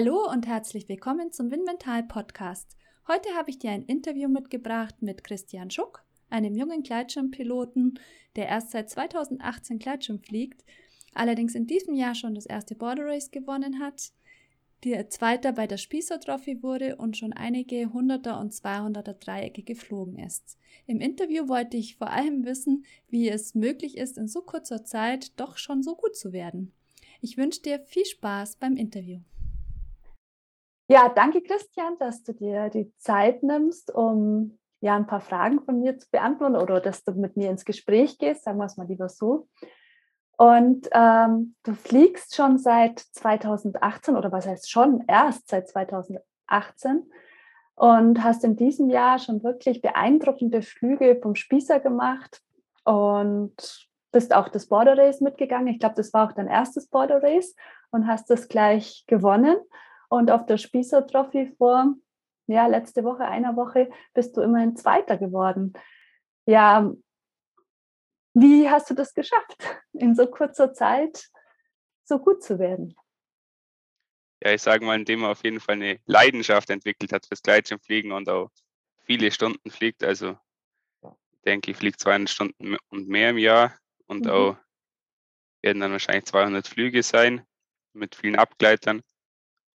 Hallo und herzlich willkommen zum Win Mental Podcast. Heute habe ich dir ein Interview mitgebracht mit Christian Schuck, einem jungen Gleitschirmpiloten, der erst seit 2018 Gleitschirm fliegt, allerdings in diesem Jahr schon das erste Border Race gewonnen hat, der Zweiter bei der Spießer Trophy wurde und schon einige Hunderter und Zweihunderter Dreiecke geflogen ist. Im Interview wollte ich vor allem wissen, wie es möglich ist, in so kurzer Zeit doch schon so gut zu werden. Ich wünsche dir viel Spaß beim Interview. Ja, danke Christian, dass du dir die Zeit nimmst, um ja ein paar Fragen von mir zu beantworten oder dass du mit mir ins Gespräch gehst, sagen wir es mal lieber so. Und ähm, du fliegst schon seit 2018 oder was heißt schon erst seit 2018 und hast in diesem Jahr schon wirklich beeindruckende Flüge vom Spießer gemacht und bist auch das Border Race mitgegangen. Ich glaube, das war auch dein erstes Border Race und hast das gleich gewonnen. Und auf der Spießer Trophy vor, ja, letzte Woche, einer Woche, bist du immerhin Zweiter geworden. Ja, wie hast du das geschafft, in so kurzer Zeit so gut zu werden? Ja, ich sage mal, indem man auf jeden Fall eine Leidenschaft entwickelt hat fürs Gleitschirmfliegen und auch viele Stunden fliegt. Also ich denke, ich fliege 200 Stunden und mehr im Jahr und mhm. auch werden dann wahrscheinlich 200 Flüge sein mit vielen Abgleitern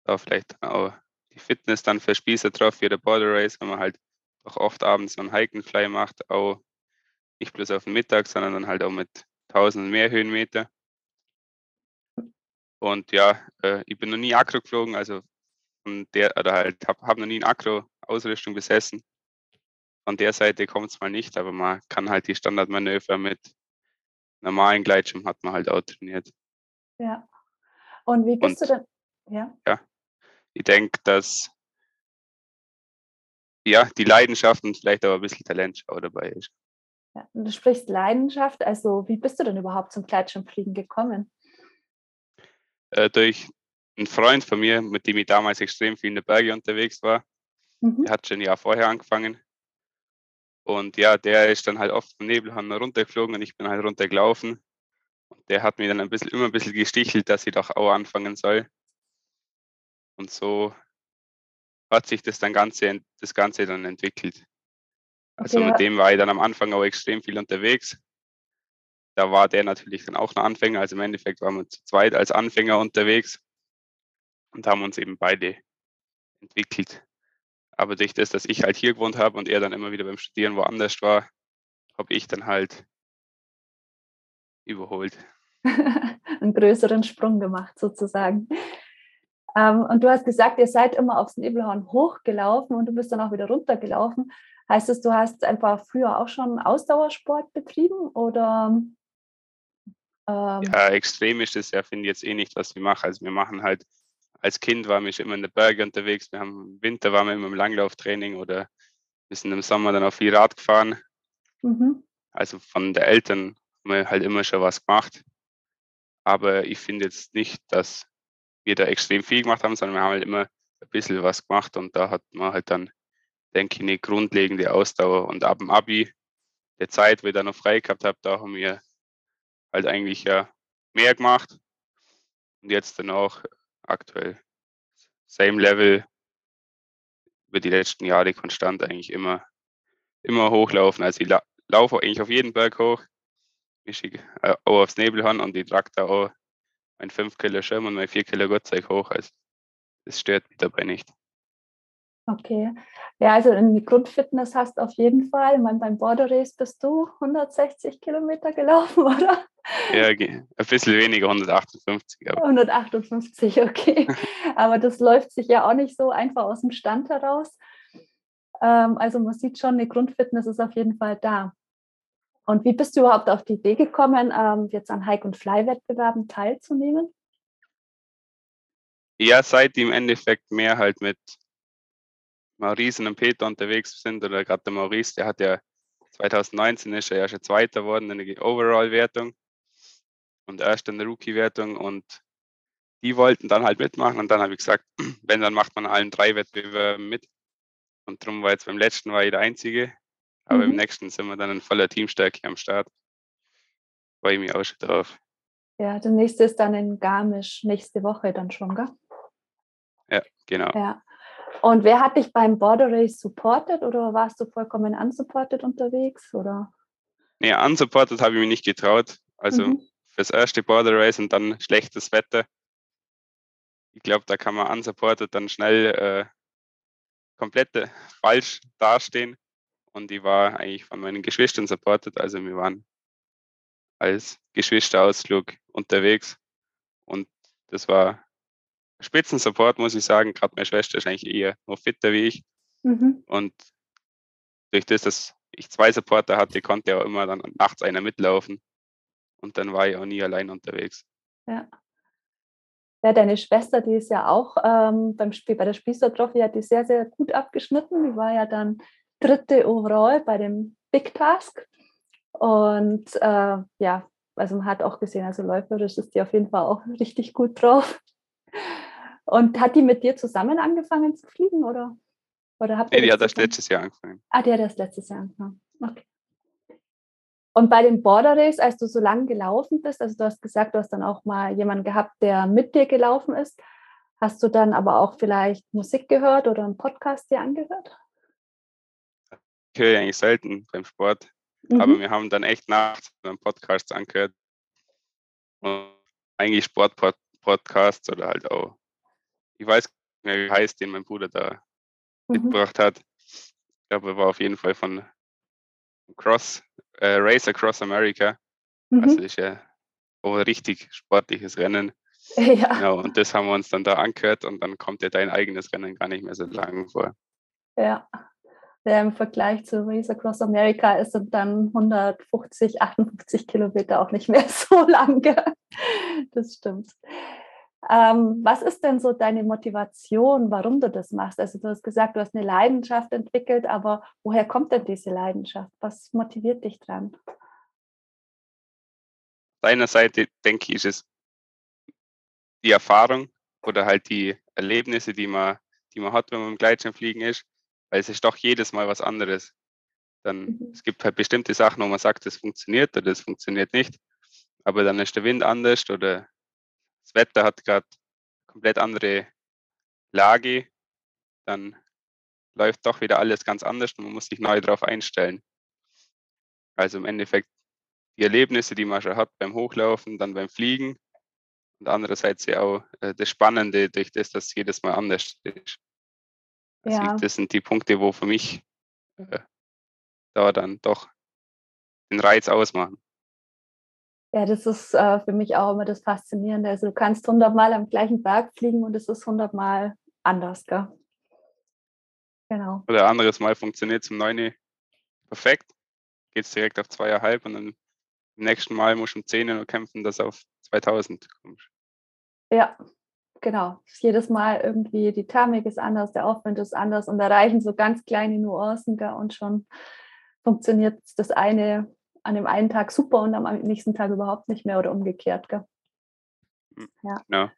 da vielleicht auch die Fitness dann für Spießer drauf, wie der Border Race, wenn man halt auch oft abends so einen Hikenfly macht, auch nicht bloß auf den Mittag, sondern dann halt auch mit 1000 mehr Höhenmeter. Und ja, äh, ich bin noch nie Akro geflogen, also von der, oder halt, habe hab noch nie eine Akro-Ausrüstung besessen. Von der Seite kommt es mal nicht, aber man kann halt die Standardmanöver mit normalen Gleitschirm hat man halt auch trainiert. Ja. Und wie bist Und, du denn? Ja. Ja ich denke, dass ja, die Leidenschaft und vielleicht auch ein bisschen Talent auch dabei ist. Ja, du sprichst Leidenschaft, also wie bist du denn überhaupt zum Gleitschirmfliegen gekommen? Äh, durch einen Freund von mir, mit dem ich damals extrem viel in den Bergen unterwegs war. Mhm. Der hat schon ein Jahr vorher angefangen. Und ja, der ist dann halt oft vom Nebelhorn runtergeflogen und ich bin halt runtergelaufen. Und der hat mir dann ein bisschen, immer ein bisschen gestichelt, dass ich doch auch anfangen soll. Und so hat sich das dann Ganze, das Ganze dann entwickelt. Also okay, mit dem war ich dann am Anfang auch extrem viel unterwegs. Da war der natürlich dann auch ein Anfänger. Also im Endeffekt waren wir zu zweit als Anfänger unterwegs und haben uns eben beide entwickelt. Aber durch das, dass ich halt hier gewohnt habe und er dann immer wieder beim Studieren woanders war, habe ich dann halt überholt. Einen größeren Sprung gemacht sozusagen. Ähm, und du hast gesagt, ihr seid immer aufs Nebelhorn hochgelaufen und du bist dann auch wieder runtergelaufen. Heißt das, du hast einfach früher auch schon Ausdauersport betrieben oder? Ähm ja, extrem ist das ja, finde ich jetzt eh nicht, was wir machen. Also wir machen halt, als Kind waren wir immer in den Bergen unterwegs. Wir haben im Winter waren wir immer im Langlauftraining oder wir sind im Sommer dann auch viel Rad gefahren. Mhm. Also von den Eltern haben wir halt immer schon was gemacht. Aber ich finde jetzt nicht, dass wir da extrem viel gemacht haben, sondern wir haben halt immer ein bisschen was gemacht und da hat man halt dann, denke ich, eine grundlegende Ausdauer. Und ab dem Abi, der Zeit, wo ich da noch frei gehabt habe, da haben wir halt eigentlich ja mehr gemacht. Und jetzt dann auch aktuell same Level über die letzten Jahre konstant eigentlich immer, immer hochlaufen. Also ich la laufe eigentlich auf jeden Berg hoch, mischig äh, auch aufs Nebelhorn und ich trage da auch mein 5 Kilo Schirm und mein 4 Kilo Gottzeug hoch. Also das stört mich dabei nicht. Okay. Ja, also in die Grundfitness hast du auf jeden Fall. Ich meine, beim Border Race bist du 160 Kilometer gelaufen, oder? Ja, ein bisschen weniger, 158. Aber. 158, okay. aber das läuft sich ja auch nicht so einfach aus dem Stand heraus. Ähm, also man sieht schon, eine Grundfitness ist auf jeden Fall da. Und wie bist du überhaupt auf die Idee gekommen, ähm, jetzt an Hike- und Fly-Wettbewerben teilzunehmen? Ja, seit die im Endeffekt mehr halt mit Maurice und Peter unterwegs sind, oder gerade der Maurice, der hat ja 2019 ist er ja schon Zweiter geworden in der Overall-Wertung und erst in der Rookie-Wertung und die wollten dann halt mitmachen und dann habe ich gesagt, wenn, dann macht man allen drei Wettbewerben mit. Und darum war jetzt beim letzten war ich der Einzige, aber mhm. im nächsten sind wir dann in voller Teamstärke am Start. Freue ich mich auch schon drauf. Ja, der nächste ist dann in Garmisch nächste Woche dann schon, gell? Ja, genau. Ja. Und wer hat dich beim Border Race supported oder warst du vollkommen unsupported unterwegs? Oder? Nee, unsupported habe ich mich nicht getraut. Also mhm. fürs erste Border Race und dann schlechtes Wetter. Ich glaube, da kann man unsupported dann schnell äh, komplett falsch dastehen. Und ich war eigentlich von meinen Geschwistern supported. Also wir waren als Geschwisterausflug unterwegs. Und das war Spitzensupport, muss ich sagen. Gerade meine Schwester ist eigentlich eher noch fitter wie ich. Mhm. Und durch das, dass ich zwei Supporter hatte, konnte ja auch immer dann nachts einer mitlaufen. Und dann war ich auch nie allein unterwegs. Ja. Ja, deine Schwester, die ist ja auch ähm, beim Spiel, bei der Spießer Trophy, hat die sehr, sehr gut abgeschnitten. Die war ja dann dritte overall bei dem Big Task. Und äh, ja, also man hat auch gesehen, also läuferisch ist die auf jeden Fall auch richtig gut drauf. Und hat die mit dir zusammen angefangen zu fliegen oder? oder habt nee, die hat das letztes Jahr angefangen. Ah, die hat das letztes Jahr angefangen. Okay. Und bei den Border Race, als du so lange gelaufen bist, also du hast gesagt, du hast dann auch mal jemanden gehabt, der mit dir gelaufen ist, hast du dann aber auch vielleicht Musik gehört oder einen Podcast dir angehört? Ich höre eigentlich selten beim Sport, mhm. aber wir haben dann echt nachts einen Podcast angehört. Und eigentlich Sportpodcasts oder halt auch, ich weiß nicht mehr, wie heißt, den mein Bruder da mhm. mitgebracht hat. Ich glaube, er war auf jeden Fall von Cross, äh, Race Across America. Mhm. Also ist ja auch ein richtig sportliches Rennen. Ja. Genau, und das haben wir uns dann da angehört und dann kommt ja dein eigenes Rennen gar nicht mehr so lang vor. Ja. Ja Im Vergleich zu Race Across America ist es dann 150, 58 Kilometer auch nicht mehr so lange. Das stimmt. Ähm, was ist denn so deine Motivation, warum du das machst? Also du hast gesagt, du hast eine Leidenschaft entwickelt, aber woher kommt denn diese Leidenschaft? Was motiviert dich dran? Auf einer Seite denke ich, ist es die Erfahrung oder halt die Erlebnisse, die man, die man hat, wenn man im Gleitschirmfliegen ist, weil es ist doch jedes Mal was anderes. Dann, mhm. Es gibt halt bestimmte Sachen, wo man sagt, das funktioniert oder das funktioniert nicht, aber dann ist der Wind anders oder das Wetter hat gerade komplett andere Lage, dann läuft doch wieder alles ganz anders und man muss sich neu darauf einstellen. Also im Endeffekt die Erlebnisse, die man schon hat beim Hochlaufen, dann beim Fliegen und andererseits ja auch äh, das Spannende durch das, dass jedes Mal anders ist. Also ja. das sind die Punkte, wo für mich äh, da dann doch den Reiz ausmachen. Ja, das ist äh, für mich auch immer das Faszinierende. Also du kannst hundertmal am gleichen Berg fliegen und es ist hundertmal anders, gell? Genau. Oder anderes Mal funktioniert zum Neune perfekt, geht es direkt auf zweieinhalb und dann im nächsten Mal musst du um 10 Uhr kämpfen, dass auf 2000 kommst. Ja, genau. Jedes Mal irgendwie die Thermik ist anders, der Aufwind ist anders und da reichen so ganz kleine Nuancen gell? und schon funktioniert das eine an dem einen Tag super und am nächsten Tag überhaupt nicht mehr oder umgekehrt. Gell? Hm, ja. ja.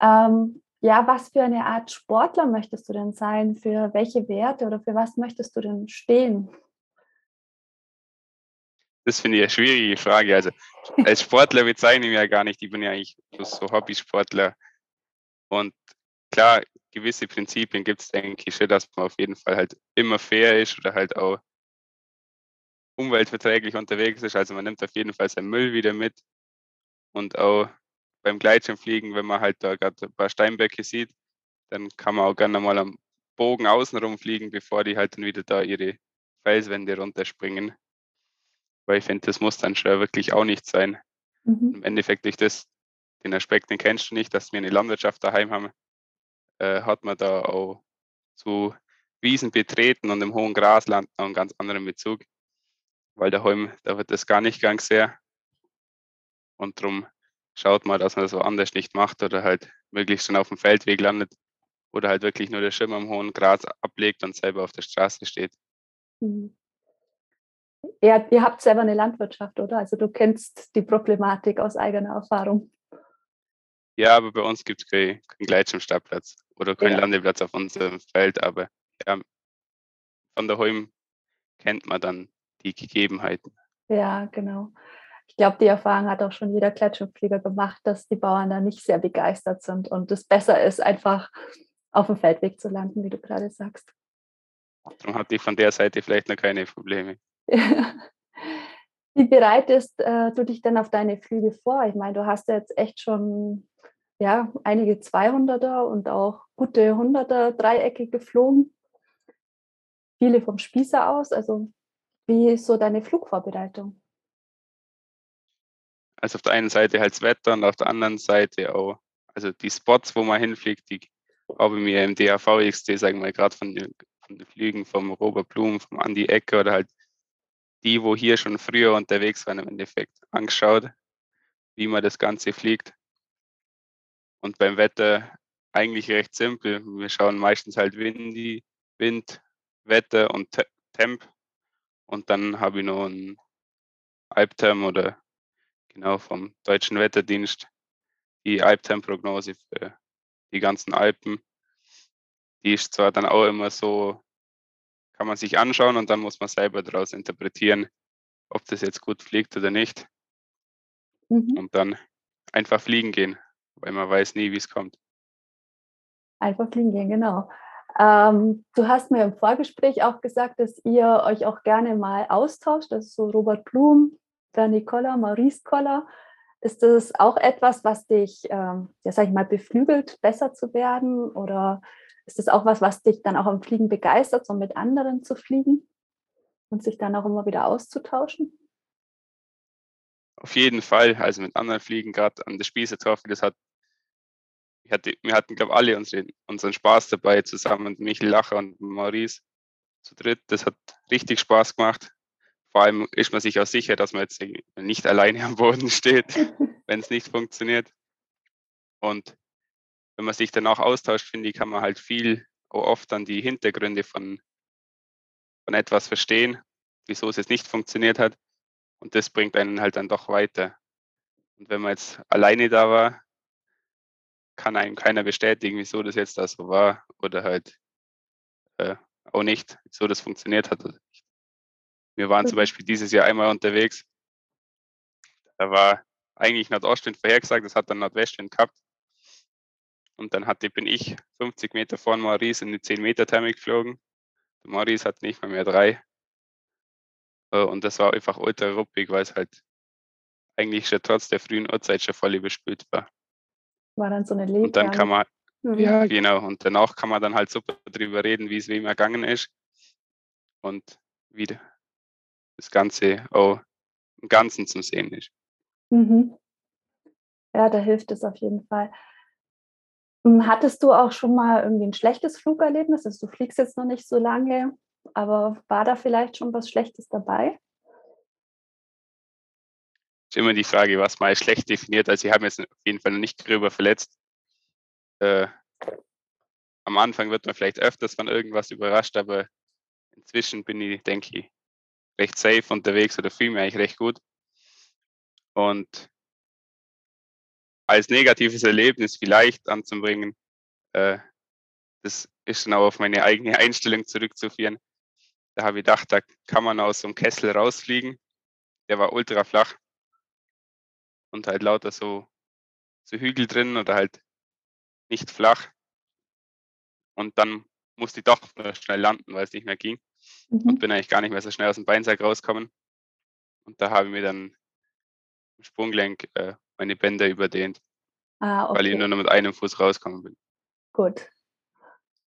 Ähm, ja, was für eine Art Sportler möchtest du denn sein? Für welche Werte oder für was möchtest du denn stehen? Das finde ich eine schwierige Frage. Also als Sportler bezeichne ich mich ja gar nicht. Ich bin ja eigentlich so Hobbysportler. Und klar, gewisse Prinzipien gibt es, denke ich, schon, dass man auf jeden Fall halt immer fair ist oder halt auch umweltverträglich unterwegs ist. Also man nimmt auf jeden Fall seinen Müll wieder mit. Und auch beim Gleitschirmfliegen, wenn man halt da gerade ein paar Steinböcke sieht, dann kann man auch gerne mal am Bogen außenrum fliegen, bevor die halt dann wieder da ihre Felswände runterspringen. Weil ich finde, das muss dann schon wirklich auch nicht sein. Mhm. Im Endeffekt durch das, den Aspekt, den kennst du nicht, dass wir eine Landwirtschaft daheim haben, äh, hat man da auch zu Wiesen betreten und im hohen Grasland noch einen ganz anderen Bezug weil daheim, da wird das gar nicht gang sehr. Und darum schaut mal, dass man das woanders nicht macht oder halt möglichst schon auf dem Feldweg landet oder halt wirklich nur der Schirm am hohen Gras ablegt und selber auf der Straße steht. Mhm. Ja, ihr habt selber eine Landwirtschaft, oder? Also du kennst die Problematik aus eigener Erfahrung. Ja, aber bei uns gibt es keinen kein Gleitschirmstartplatz oder keinen ja. Landeplatz auf unserem Feld. Aber ja, von daheim kennt man dann die Gegebenheiten. Ja, genau. Ich glaube, die Erfahrung hat auch schon jeder Gleitschirmflieger gemacht, dass die Bauern da nicht sehr begeistert sind und es besser ist, einfach auf dem Feldweg zu landen, wie du gerade sagst. Darum hatte ich von der Seite vielleicht noch keine Probleme. Wie bereitest äh, du dich denn auf deine Flüge vor? Ich meine, du hast ja jetzt echt schon ja, einige 200er und auch gute 100er Dreiecke geflogen. Viele vom Spießer aus. Also, wie ist so deine Flugvorbereitung? Also, auf der einen Seite halt das Wetter und auf der anderen Seite auch, also die Spots, wo man hinfliegt, die habe ich mir im DAV XT, sagen wir mal, gerade von, von den Flügen vom Robert Blum, vom Andy Ecker oder halt die, wo hier schon früher unterwegs waren, im Endeffekt angeschaut, wie man das Ganze fliegt. Und beim Wetter eigentlich recht simpel. Wir schauen meistens halt Windy, Wind, Wetter und Temp. Und dann habe ich noch einen Albterm oder genau vom Deutschen Wetterdienst die Albterm-Prognose für die ganzen Alpen. Die ist zwar dann auch immer so kann man sich anschauen und dann muss man selber daraus interpretieren, ob das jetzt gut fliegt oder nicht. Mhm. Und dann einfach fliegen gehen, weil man weiß nie, wie es kommt. Einfach fliegen gehen, genau. Ähm, du hast mir im Vorgespräch auch gesagt, dass ihr euch auch gerne mal austauscht. Das ist so Robert Blum, Danny Koller, Maurice Koller. Ist das auch etwas, was dich, ähm, ja, sag ich mal, beflügelt, besser zu werden? Oder ist das auch was, was dich dann auch am Fliegen begeistert, so mit anderen zu fliegen und sich dann auch immer wieder auszutauschen? Auf jeden Fall. Also mit anderen Fliegen, gerade an der Spießertafel, das hat, hatte, wir hatten, glaube ich, alle unseren, unseren Spaß dabei, zusammen mit Michael Lacher und Maurice zu dritt. Das hat richtig Spaß gemacht. Vor allem ist man sich auch sicher, dass man jetzt nicht alleine am Boden steht, wenn es nicht funktioniert. Und wenn man sich danach austauscht, finde ich, kann man halt viel oft dann die Hintergründe von, von etwas verstehen, wieso es jetzt nicht funktioniert hat. Und das bringt einen halt dann doch weiter. Und wenn man jetzt alleine da war, kann einem keiner bestätigen, wieso das jetzt da so war oder halt äh, auch nicht, wieso das funktioniert hat oder nicht. Wir waren zum Beispiel dieses Jahr einmal unterwegs. Da war eigentlich Nordostwind vorhergesagt, das hat dann Nordwestwind gehabt. Und dann hatte, bin ich 50 Meter vor Maurice in die 10 Meter Thermik geflogen. Der Maurice hat nicht mal mehr drei. Äh, und das war einfach ultra ruppig, weil es halt eigentlich schon trotz der frühen Uhrzeit schon voll überspült war. War dann so eine Lebe. Und dann kann man, mhm. ja genau, und danach kann man dann halt super drüber reden, wie es wem ergangen ist. Und wie das Ganze auch im Ganzen zu sehen ist. Mhm. Ja, da hilft es auf jeden Fall. Hm, hattest du auch schon mal irgendwie ein schlechtes Flugerlebnis? Also du fliegst jetzt noch nicht so lange, aber war da vielleicht schon was Schlechtes dabei? Ist immer die Frage, was mal schlecht definiert. Also ich habe jetzt auf jeden Fall noch nicht gröber verletzt. Äh, am Anfang wird man vielleicht öfters von irgendwas überrascht, aber inzwischen bin ich, denke ich, recht safe unterwegs oder fühle mich eigentlich recht gut. Und als negatives Erlebnis vielleicht anzubringen, äh, das ist dann auch auf meine eigene Einstellung zurückzuführen. Da habe ich gedacht, da kann man aus so einem Kessel rausfliegen. Der war ultra flach und halt lauter so, so Hügel drin oder halt nicht flach. Und dann musste ich doch schnell landen, weil es nicht mehr ging. Mhm. Und bin eigentlich gar nicht mehr so schnell aus dem Beinsack rausgekommen. Und da habe ich mir dann im Sprunggelenk äh, meine Bänder überdehnt. Ah, okay. Weil ich nur noch mit einem Fuß rausgekommen bin. Gut.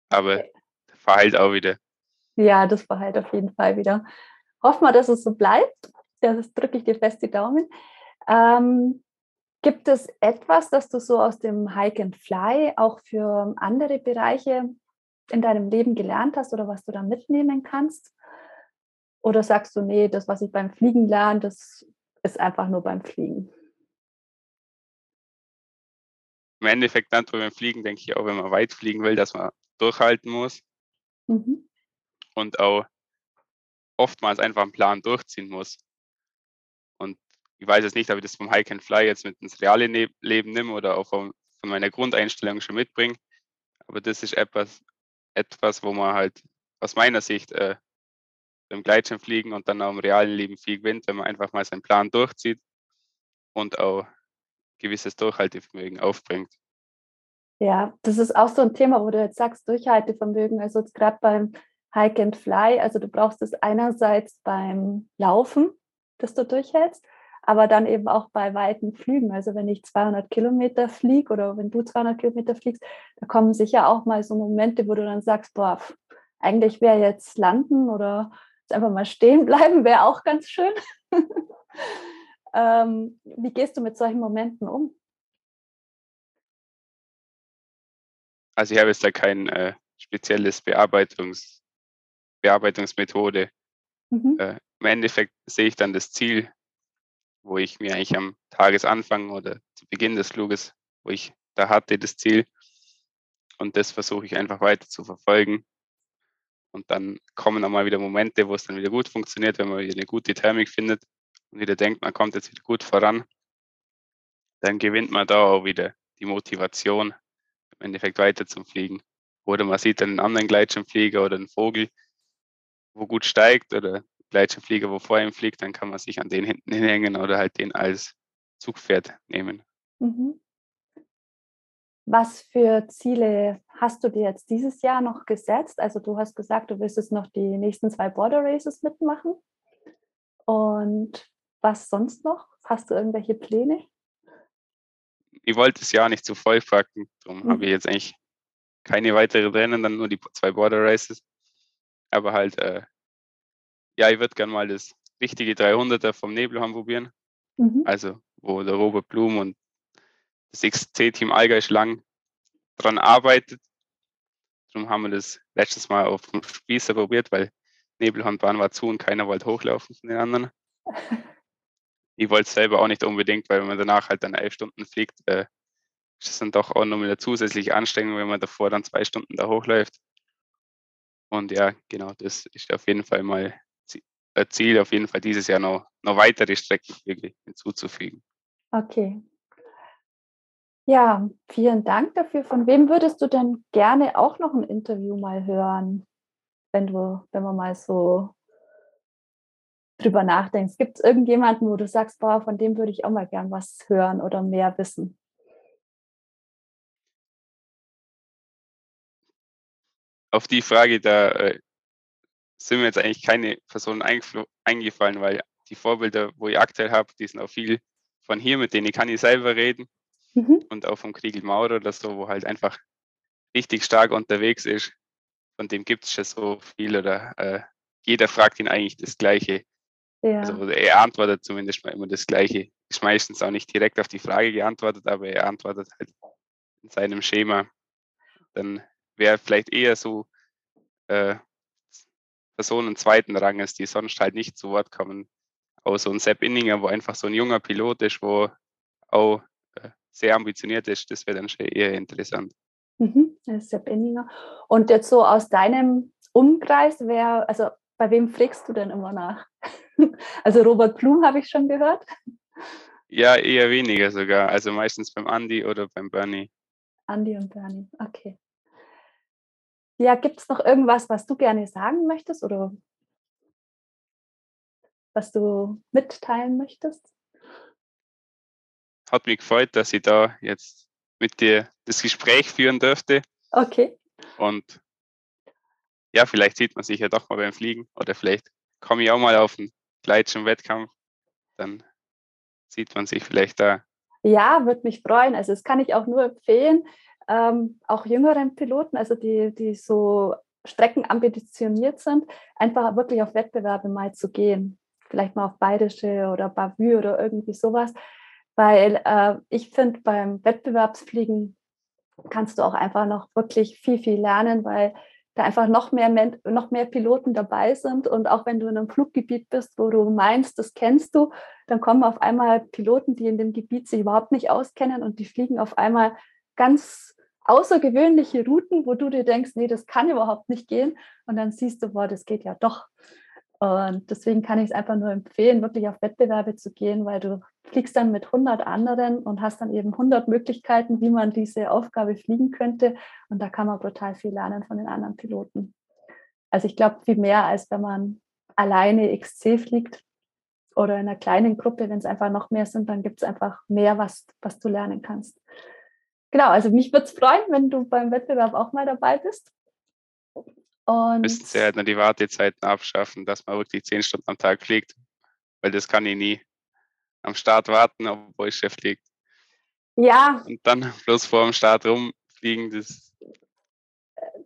Aber okay. verheilt auch wieder. Ja, das verheilt auf jeden Fall wieder. Hoffen wir, dass es so bleibt. Das drücke ich dir fest die Daumen. Ähm, gibt es etwas, das du so aus dem Hike and Fly auch für andere Bereiche in deinem Leben gelernt hast oder was du da mitnehmen kannst? Oder sagst du, nee, das, was ich beim Fliegen lerne, das ist einfach nur beim Fliegen? Im Endeffekt dann beim Fliegen denke ich auch, wenn man weit fliegen will, dass man durchhalten muss mhm. und auch oftmals einfach einen Plan durchziehen muss. Und ich weiß jetzt nicht, ob ich das vom Hike and Fly jetzt mit ins reale Leben nehme oder auch von, von meiner Grundeinstellung schon mitbringe. Aber das ist etwas, etwas, wo man halt aus meiner Sicht äh, beim Gleitschirmfliegen und dann auch im realen Leben viel gewinnt, wenn man einfach mal seinen Plan durchzieht und auch gewisses Durchhaltevermögen aufbringt. Ja, das ist auch so ein Thema, wo du jetzt sagst, Durchhaltevermögen. Also jetzt gerade beim Hike and Fly, also du brauchst es einerseits beim Laufen, dass du durchhältst, aber dann eben auch bei weiten Flügen. Also wenn ich 200 Kilometer fliege oder wenn du 200 Kilometer fliegst, da kommen sicher auch mal so Momente, wo du dann sagst, boah, eigentlich wäre jetzt landen oder einfach mal stehen bleiben, wäre auch ganz schön. ähm, wie gehst du mit solchen Momenten um? Also ich habe jetzt da kein äh, spezielles Bearbeitungs, Bearbeitungsmethode. Mhm. Äh, Im Endeffekt sehe ich dann das Ziel, wo ich mir eigentlich am Tagesanfang oder zu Beginn des Fluges, wo ich da hatte, das Ziel. Und das versuche ich einfach weiter zu verfolgen. Und dann kommen auch mal wieder Momente, wo es dann wieder gut funktioniert, wenn man wieder eine gute Thermik findet und wieder denkt, man kommt jetzt wieder gut voran. Dann gewinnt man da auch wieder die Motivation, im Endeffekt weiter zum Fliegen. Oder man sieht einen anderen Gleitschirmflieger oder einen Vogel, wo gut steigt oder Gleitschirmflieger, wo vor ihm fliegt, dann kann man sich an den hinten hinhängen oder halt den als Zugpferd nehmen. Mhm. Was für Ziele hast du dir jetzt dieses Jahr noch gesetzt? Also du hast gesagt, du wirst jetzt noch die nächsten zwei Border Races mitmachen. Und was sonst noch? Hast du irgendwelche Pläne? ich wollte das Jahr nicht zu voll packen. Darum mhm. habe ich jetzt eigentlich keine weiteren Rennen, dann nur die zwei Border Races. Aber halt, äh, ja, ich würde gerne mal das richtige 300er vom Nebelhorn probieren. Mhm. Also, wo der Robert Blum und das XC-Team Allgäu Schlang dran arbeitet. Darum haben wir das letztes Mal auf dem Spießer probiert, weil Nebelhornbahn war zu und keiner wollte hochlaufen von den anderen. ich wollte es selber auch nicht unbedingt, weil wenn man danach halt dann elf Stunden fliegt, äh, ist es dann doch auch noch eine zusätzliche Anstrengung, wenn man davor dann zwei Stunden da hochläuft. Und ja, genau, das ist auf jeden Fall mal ein Ziel, auf jeden Fall dieses Jahr noch, noch weitere Strecken wirklich hinzuzufügen. Okay. Ja, vielen Dank dafür. Von wem würdest du denn gerne auch noch ein Interview mal hören, wenn du, wenn wir mal so drüber nachdenkst. Gibt es irgendjemanden, wo du sagst, boah, von dem würde ich auch mal gern was hören oder mehr wissen? Auf die Frage, da äh, sind mir jetzt eigentlich keine Personen eingefallen, weil die Vorbilder, wo ich aktuell habe, die sind auch viel von hier, mit denen kann ich selber reden. Mhm. Und auch vom Kriegel Maurer oder so, wo halt einfach richtig stark unterwegs ist. Von dem gibt es schon so viel oder äh, jeder fragt ihn eigentlich das Gleiche. Ja. Also er antwortet zumindest mal immer das Gleiche. Ist meistens auch nicht direkt auf die Frage geantwortet, aber er antwortet halt in seinem Schema. Dann wäre vielleicht eher so äh, Personen zweiten Ranges, die sonst halt nicht zu Wort kommen. Auch so ein Sepp Inninger, wo einfach so ein junger Pilot ist, wo auch äh, sehr ambitioniert ist, das wäre dann schon eher interessant. Mhm, Sepp Inninger. Und jetzt so aus deinem Umkreis, wer, also bei wem fragst du denn immer nach? Also Robert Blum habe ich schon gehört. Ja, eher weniger sogar. Also meistens beim Andy oder beim Bernie. Andy und Bernie, okay. Ja, gibt es noch irgendwas, was du gerne sagen möchtest oder was du mitteilen möchtest? Hat mich gefreut, dass ich da jetzt mit dir das Gespräch führen dürfte. Okay. Und ja, vielleicht sieht man sich ja doch mal beim Fliegen oder vielleicht komme ich auch mal auf einen Gleitschirm-Wettkampf, dann sieht man sich vielleicht da. Ja, würde mich freuen. Also das kann ich auch nur empfehlen, ähm, auch jüngeren Piloten, also die, die so streckenambitioniert sind, einfach wirklich auf Wettbewerbe mal zu gehen. Vielleicht mal auf Bayerische oder Bavü oder irgendwie sowas. Weil äh, ich finde, beim Wettbewerbsfliegen kannst du auch einfach noch wirklich viel, viel lernen, weil da einfach noch mehr, noch mehr Piloten dabei sind. Und auch wenn du in einem Fluggebiet bist, wo du meinst, das kennst du, dann kommen auf einmal Piloten, die in dem Gebiet sich überhaupt nicht auskennen und die fliegen auf einmal ganz außergewöhnliche Routen, wo du dir denkst, nee, das kann überhaupt nicht gehen. Und dann siehst du, boah, das geht ja doch. Und deswegen kann ich es einfach nur empfehlen, wirklich auf Wettbewerbe zu gehen, weil du fliegst dann mit 100 anderen und hast dann eben 100 Möglichkeiten, wie man diese Aufgabe fliegen könnte. Und da kann man brutal viel lernen von den anderen Piloten. Also ich glaube, viel mehr, als wenn man alleine XC fliegt oder in einer kleinen Gruppe, wenn es einfach noch mehr sind, dann gibt es einfach mehr, was, was du lernen kannst. Genau, also mich würde es freuen, wenn du beim Wettbewerb auch mal dabei bist. Und müssten sie halt nur die Wartezeiten abschaffen, dass man wirklich zehn Stunden am Tag fliegt, weil das kann ich nie. Am Start warten, obwohl ich Chef liegt. Ja. Und dann bloß vor dem Start rumfliegen, das,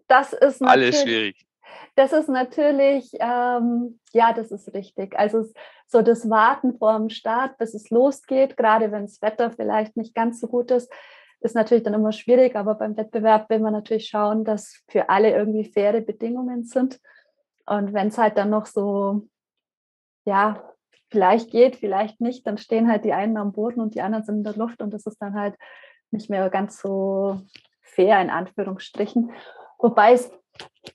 das ist alles schwierig. Das ist natürlich, ähm, ja, das ist richtig. Also so das Warten vor dem Start, bis es losgeht, gerade wenn das Wetter vielleicht nicht ganz so gut ist, ist natürlich dann immer schwierig, aber beim Wettbewerb will man natürlich schauen, dass für alle irgendwie faire Bedingungen sind. Und wenn es halt dann noch so, ja, vielleicht geht, vielleicht nicht, dann stehen halt die einen am Boden und die anderen sind in der Luft und das ist dann halt nicht mehr ganz so fair in Anführungsstrichen. Wobei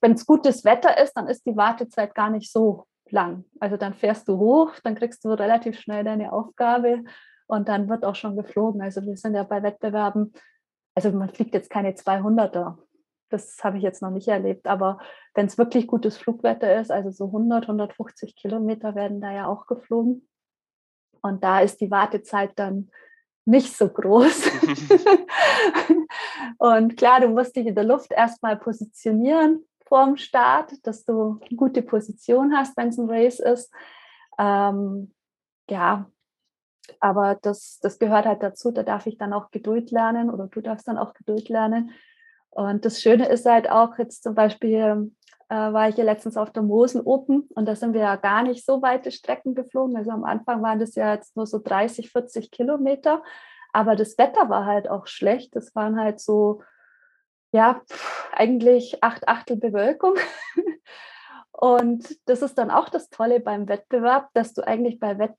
wenn es gutes Wetter ist, dann ist die Wartezeit gar nicht so lang. Also dann fährst du hoch, dann kriegst du relativ schnell deine Aufgabe und dann wird auch schon geflogen. Also wir sind ja bei Wettbewerben, also man fliegt jetzt keine 200er. Das habe ich jetzt noch nicht erlebt. Aber wenn es wirklich gutes Flugwetter ist, also so 100, 150 Kilometer werden da ja auch geflogen. Und da ist die Wartezeit dann nicht so groß. und klar, du musst dich in der Luft erstmal positionieren vorm Start, dass du eine gute Position hast, wenn es ein Race ist. Ähm, ja, aber das, das gehört halt dazu, da darf ich dann auch Geduld lernen oder du darfst dann auch Geduld lernen. Und das Schöne ist halt auch, jetzt zum Beispiel äh, war ich ja letztens auf der Mosel Open und da sind wir ja gar nicht so weite Strecken geflogen. Also am Anfang waren das ja jetzt nur so 30, 40 Kilometer. Aber das Wetter war halt auch schlecht. Das waren halt so, ja, eigentlich acht Achtel Bewölkung. Und das ist dann auch das Tolle beim Wettbewerb, dass du eigentlich bei Wett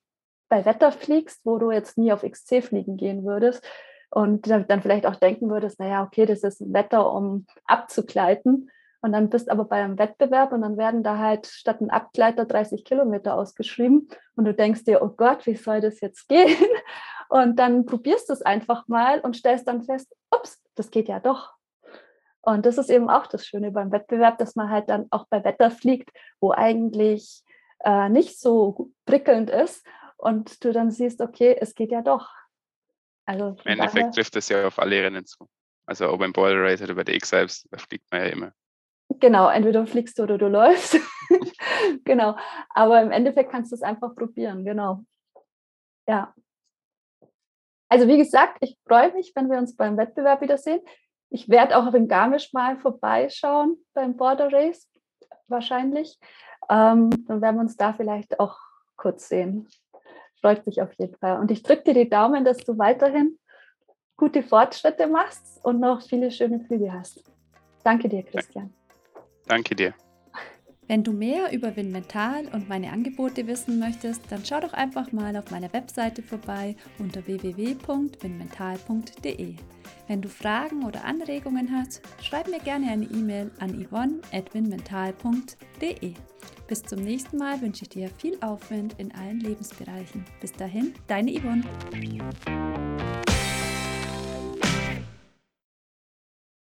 bei Wetter fliegst, wo du jetzt nie auf XC fliegen gehen würdest und dann vielleicht auch denken würdest, naja, okay, das ist Wetter, um abzugleiten. Und dann bist aber bei einem Wettbewerb und dann werden da halt statt ein Abgleiter 30 Kilometer ausgeschrieben und du denkst dir, oh Gott, wie soll das jetzt gehen? Und dann probierst du es einfach mal und stellst dann fest, ups, das geht ja doch. Und das ist eben auch das Schöne beim Wettbewerb, dass man halt dann auch bei Wetter fliegt, wo eigentlich äh, nicht so prickelnd ist und du dann siehst, okay, es geht ja doch. Also Im Endeffekt daher, trifft es ja auf alle Rennen zu. Also ob beim Boulder Race oder bei der X selbst, da fliegt man ja immer. Genau, entweder fliegst du oder du läufst. genau. Aber im Endeffekt kannst du es einfach probieren, genau. Ja. Also wie gesagt, ich freue mich, wenn wir uns beim Wettbewerb wiedersehen. Ich werde auch in Garmisch mal vorbeischauen beim Border Race, wahrscheinlich. Ähm, dann werden wir uns da vielleicht auch kurz sehen freut mich auf jeden Fall. Und ich drücke dir die Daumen, dass du weiterhin gute Fortschritte machst und noch viele schöne Flüge hast. Danke dir, Christian. Danke dir. Wenn du mehr über Winmental und meine Angebote wissen möchtest, dann schau doch einfach mal auf meiner Webseite vorbei unter www.winmental.de. Wenn du Fragen oder Anregungen hast, schreib mir gerne eine E-Mail an yvonne.winmental.de. Bis zum nächsten Mal wünsche ich dir viel Aufwind in allen Lebensbereichen. Bis dahin, deine Yvonne.